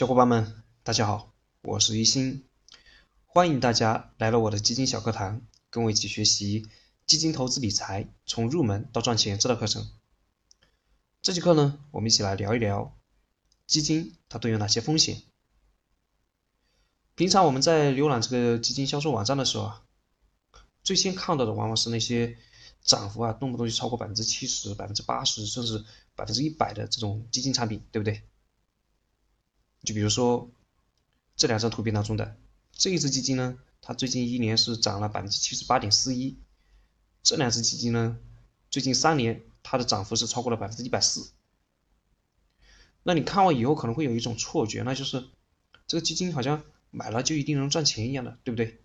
小伙伴们，大家好，我是一心，欢迎大家来到我的基金小课堂，跟我一起学习基金投资理财从入门到赚钱这套课程。这节课呢，我们一起来聊一聊基金它都有哪些风险。平常我们在浏览这个基金销售网站的时候啊，最先看到的往往是那些涨幅啊，动不动就超过百分之七十、百分之八十，甚至百分之一百的这种基金产品，对不对？就比如说这两张图片当中的这一只基金呢，它最近一年是涨了百分之七十八点四一，这两只基金呢，最近三年它的涨幅是超过了百分之一百四。那你看完以后可能会有一种错觉，那就是这个基金好像买了就一定能赚钱一样的，对不对？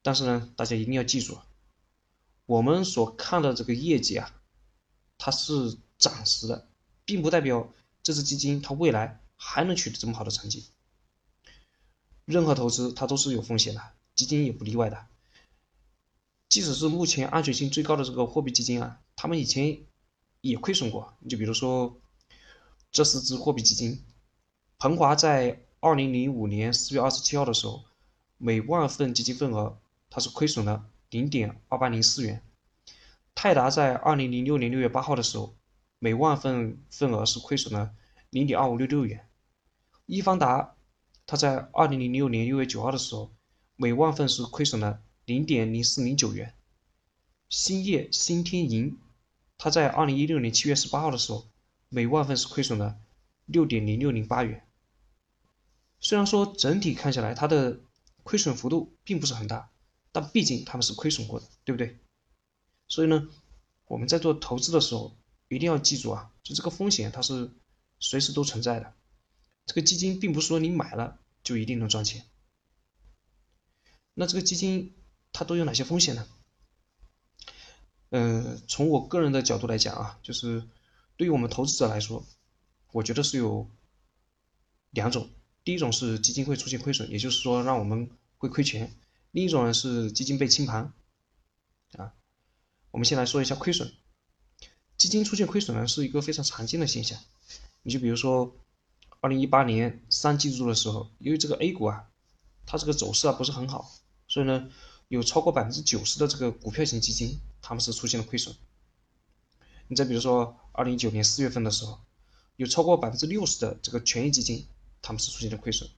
但是呢，大家一定要记住，我们所看的这个业绩啊，它是暂时的，并不代表这只基金它未来。还能取得这么好的成绩？任何投资它都是有风险的，基金也不例外的。即使是目前安全性最高的这个货币基金啊，他们以前也亏损过。你就比如说这四只货币基金，鹏华在二零零五年四月二十七号的时候，每万份基金份额它是亏损了零点二八零四元；泰达在二零零六年六月八号的时候，每万份份额是亏损了零点二五六六元。易方达，它在二零零六年六月九号的时候，每万份是亏损了零点零四零九元。兴业新天银，它在二零一六年七月十八号的时候，每万份是亏损了六点零六零八元。虽然说整体看下来，它的亏损幅度并不是很大，但毕竟他们是亏损过的，对不对？所以呢，我们在做投资的时候，一定要记住啊，就这个风险它是随时都存在的。这个基金并不是说你买了就一定能赚钱。那这个基金它都有哪些风险呢？呃，从我个人的角度来讲啊，就是对于我们投资者来说，我觉得是有两种。第一种是基金会出现亏损，也就是说让我们会亏钱；另一种呢是基金被清盘。啊，我们先来说一下亏损。基金出现亏损呢是一个非常常见的现象。你就比如说。二零一八年三季度的时候，由于这个 A 股啊，它这个走势啊不是很好，所以呢，有超过百分之九十的这个股票型基金，他们是出现了亏损。你再比如说二零一九年四月份的时候，有超过百分之六十的这个权益基金，他们是出现了亏损。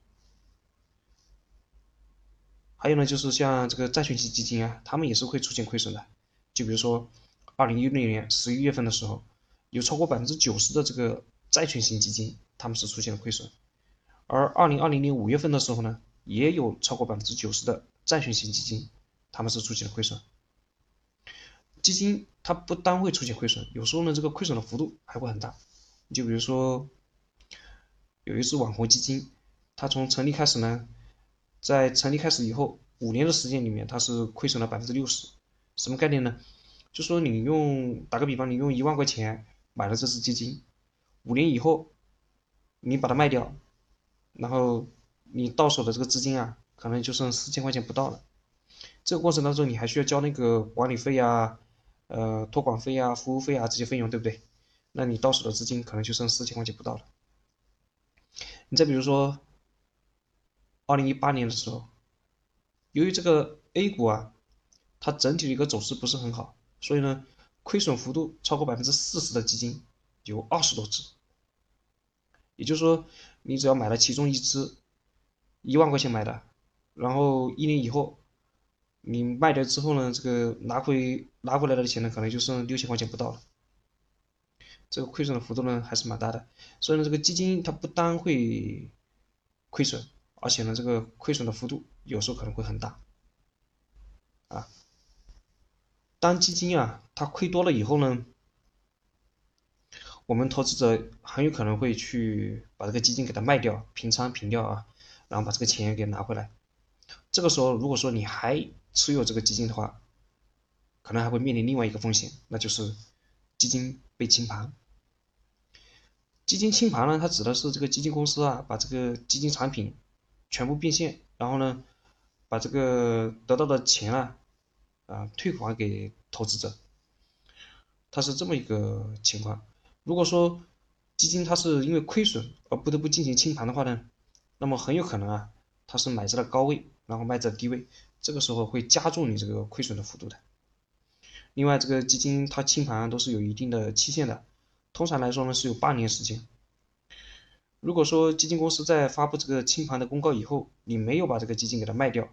还有呢，就是像这个债券型基金啊，他们也是会出现亏损的。就比如说二零一六年十一月份的时候，有超过百分之九十的这个债券型基金。他们是出现了亏损，而二零二零年五月份的时候呢，也有超过百分之九十的债券型基金，他们是出现了亏损。基金它不单会出现亏损，有时候呢，这个亏损的幅度还会很大。就比如说，有一只网红基金，它从成立开始呢，在成立开始以后五年的时间里面，它是亏损了百分之六十。什么概念呢？就说你用打个比方，你用一万块钱买了这只基金，五年以后。你把它卖掉，然后你到手的这个资金啊，可能就剩四千块钱不到了。这个过程当中，你还需要交那个管理费啊、呃托管费啊、服务费啊这些费用，对不对？那你到手的资金可能就剩四千块钱不到了。你再比如说，二零一八年的时候，由于这个 A 股啊，它整体的一个走势不是很好，所以呢，亏损幅度超过百分之四十的基金有二十多只。也就是说，你只要买了其中一只，一万块钱买的，然后一年以后，你卖掉之后呢，这个拿回拿回来的钱呢，可能就剩六千块钱不到了。这个亏损的幅度呢，还是蛮大的。所以呢，这个基金它不单会亏损，而且呢，这个亏损的幅度有时候可能会很大。啊，当基金啊它亏多了以后呢？我们投资者很有可能会去把这个基金给它卖掉，平仓平掉啊，然后把这个钱给拿回来。这个时候，如果说你还持有这个基金的话，可能还会面临另外一个风险，那就是基金被清盘。基金清盘呢，它指的是这个基金公司啊，把这个基金产品全部变现，然后呢，把这个得到的钱啊，啊退还给投资者。它是这么一个情况。如果说基金它是因为亏损而不得不进行清盘的话呢，那么很有可能啊，它是买在了高位，然后卖在低位，这个时候会加重你这个亏损的幅度的。另外，这个基金它清盘都是有一定的期限的，通常来说呢是有半年时间。如果说基金公司在发布这个清盘的公告以后，你没有把这个基金给它卖掉，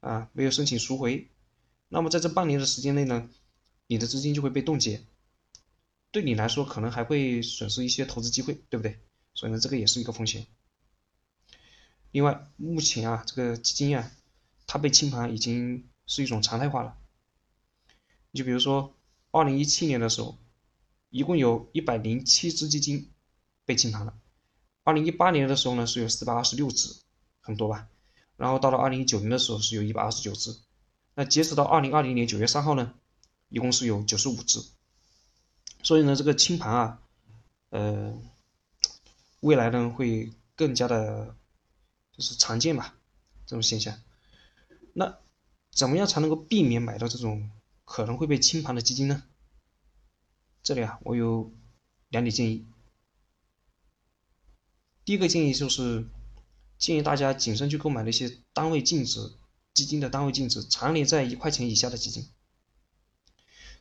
啊，没有申请赎回，那么在这半年的时间内呢，你的资金就会被冻结，对你来说可能还会损失一些投资机会，对不对？所以呢，这个也是一个风险。另外，目前啊，这个基金啊，它被清盘已经是一种常态化了。你就比如说，二零一七年的时候，一共有一百零七只基金。被清盘了。二零一八年的时候呢，是有四百二十六只，很多吧？然后到了二零一九年的时候，是有一百二十九只。那截止到二零二零年九月三号呢，一共是有九十五只。所以呢，这个清盘啊，呃，未来呢会更加的，就是常见吧，这种现象。那怎么样才能够避免买到这种可能会被清盘的基金呢？这里啊，我有两点建议。第一个建议就是建议大家谨慎去购买那些单位净值基金的单位净值常年在一块钱以下的基金，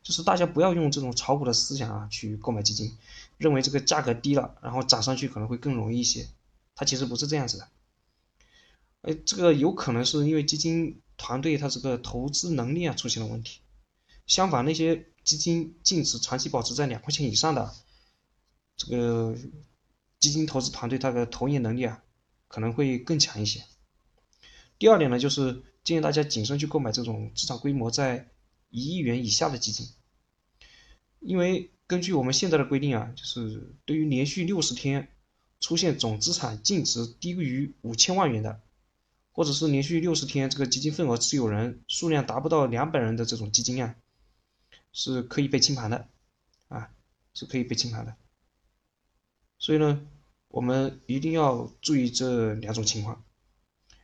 就是大家不要用这种炒股的思想啊去购买基金，认为这个价格低了，然后涨上去可能会更容易一些，它其实不是这样子的。哎，这个有可能是因为基金团队它这个投资能力啊出现了问题，相反那些基金净值长期保持在两块钱以上的这个。基金投资团队它的投研能力啊，可能会更强一些。第二点呢，就是建议大家谨慎去购买这种资产规模在一亿元以下的基金，因为根据我们现在的规定啊，就是对于连续六十天出现总资产净值低于五千万元的，或者是连续六十天这个基金份额持有人数量达不到两百人的这种基金啊，是可以被清盘的，啊，是可以被清盘的。所以呢，我们一定要注意这两种情况。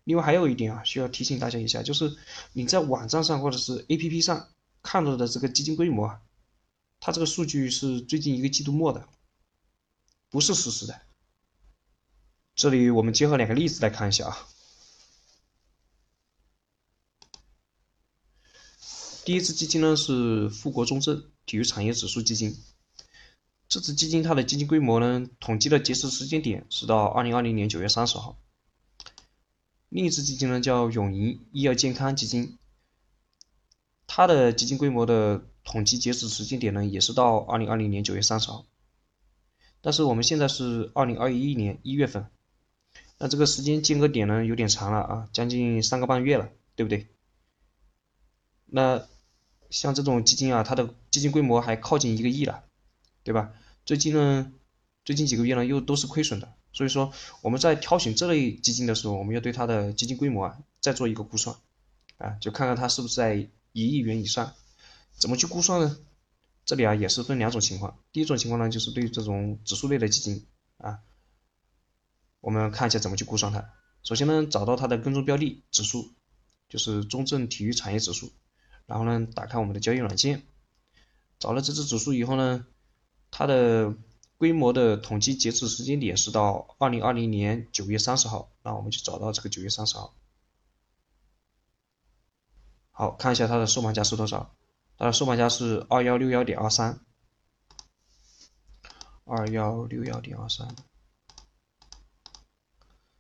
另外还有一点啊，需要提醒大家一下，就是你在网站上或者是 APP 上看到的这个基金规模啊，它这个数据是最近一个季度末的，不是实时的。这里我们结合两个例子来看一下啊。第一只基金呢是富国中证体育产业指数基金。这只基金它的基金规模呢，统计的截止时间点是到二零二零年九月三十号。另一只基金呢叫永盈医药健康基金，它的基金规模的统计截止时间点呢也是到二零二零年九月三十号。但是我们现在是二零二一年一月份，那这个时间间隔点呢有点长了啊，将近三个半月了，对不对？那像这种基金啊，它的基金规模还靠近一个亿了。对吧？最近呢，最近几个月呢又都是亏损的，所以说我们在挑选这类基金的时候，我们要对它的基金规模啊再做一个估算，啊，就看看它是不是在一亿元以上。怎么去估算呢？这里啊也是分两种情况，第一种情况呢就是对于这种指数类的基金啊，我们看一下怎么去估算它。首先呢，找到它的跟踪标的指数，就是中证体育产业指数，然后呢打开我们的交易软件，找了这只指数以后呢。它的规模的统计截止时间点是到二零二零年九月三十号，那我们就找到这个九月三十号。好看一下它的收盘价是多少？它的收盘价是二幺六幺点二三，二幺六幺点二三。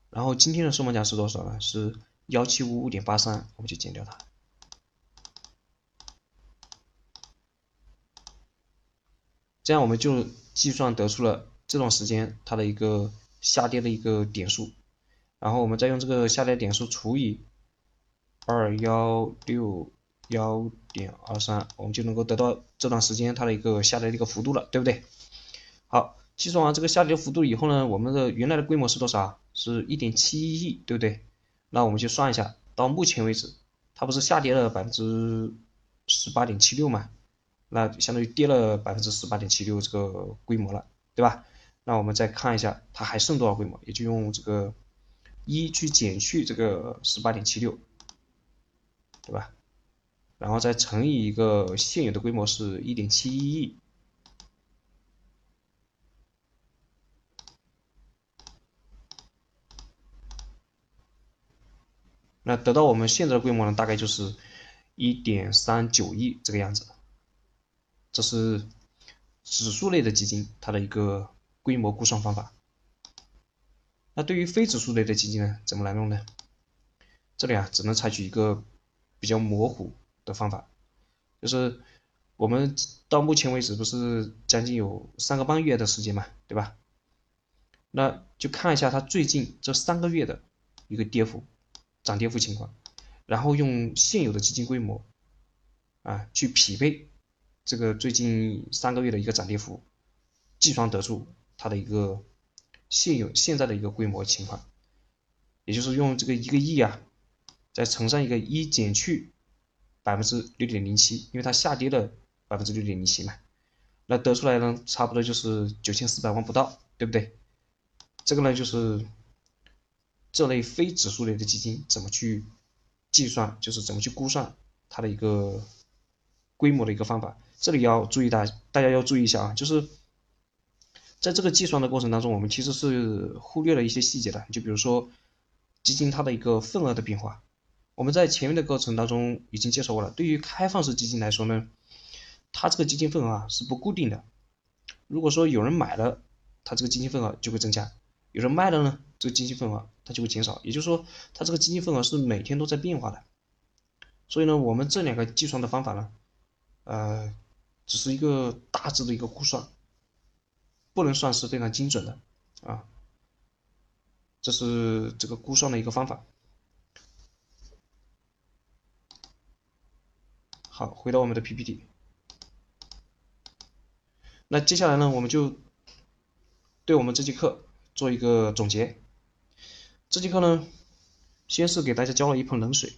然后今天的收盘价是多少呢？是幺七五五点八三，我们就减掉它。这样我们就计算得出了这段时间它的一个下跌的一个点数，然后我们再用这个下跌点数除以二幺六幺点二三，我们就能够得到这段时间它的一个下跌的一个幅度了，对不对？好，计算完这个下跌幅度以后呢，我们的原来的规模是多少？是一点七一亿，对不对？那我们就算一下，到目前为止，它不是下跌了百分之十八点七六吗？那相当于跌了百分之十八点七六这个规模了，对吧？那我们再看一下它还剩多少规模，也就用这个一去减去这个十八点七六，对吧？然后再乘以一个现有的规模是一点七一亿。那得到我们现在的规模呢大概就是一点三九亿这个样子。这是指数类的基金它的一个规模估算方法。那对于非指数类的基金呢怎么来弄呢？这里啊只能采取一个比较模糊的方法，就是我们到目前为止不是将近有三个半月的时间嘛，对吧？那就看一下它最近这三个月的一个跌幅、涨跌幅情况，然后用现有的基金规模啊去匹配这个最近三个月的一个涨跌幅，计算得出它的一个现有现在的一个规模情况，也就是用这个一个亿啊，再乘上一个一减去百分之六点零七，因为它下跌了百分之六点零七嘛，那得出来呢，差不多就是九千四百万不到，对不对？这个呢，就是这类非指数类的基金怎么去计算，就是怎么去估算它的一个规模的一个方法。这里要注意大，大家要注意一下啊，就是在这个计算的过程当中，我们其实是忽略了一些细节的。就比如说基金它的一个份额的变化，我们在前面的过程当中已经介绍过了。对于开放式基金来说呢，它这个基金份额啊是不固定的。如果说有人买了，它这个基金份额就会增加。有人卖了呢，这个基金份额它就会减少，也就是说，它这个基金份额是每天都在变化的。所以呢，我们这两个计算的方法呢，呃，只是一个大致的一个估算，不能算是非常精准的啊。这是这个估算的一个方法。好，回到我们的 PPT。那接下来呢，我们就对我们这节课。做一个总结，这节课呢，先是给大家浇了一盆冷水，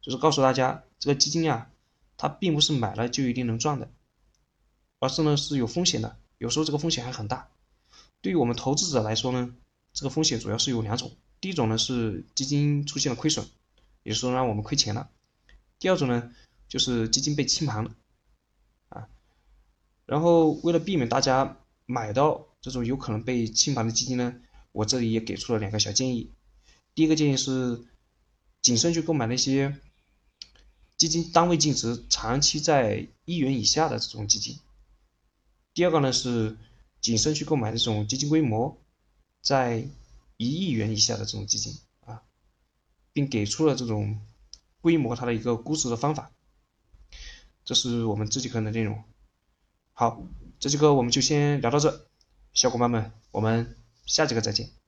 就是告诉大家，这个基金呀，它并不是买了就一定能赚的，而是呢是有风险的，有时候这个风险还很大。对于我们投资者来说呢，这个风险主要是有两种，第一种呢是基金出现了亏损，也就是说让我们亏钱了；第二种呢就是基金被清盘了，啊，然后为了避免大家买到。这种有可能被清盘的基金呢，我这里也给出了两个小建议。第一个建议是谨慎去购买那些基金单位净值长期在一元以下的这种基金。第二个呢是谨慎去购买这种基金规模在一亿元以下的这种基金啊，并给出了这种规模它的一个估值的方法。这是我们这节课的内容。好，这节课我们就先聊到这。小伙伴们，我们下节课再见。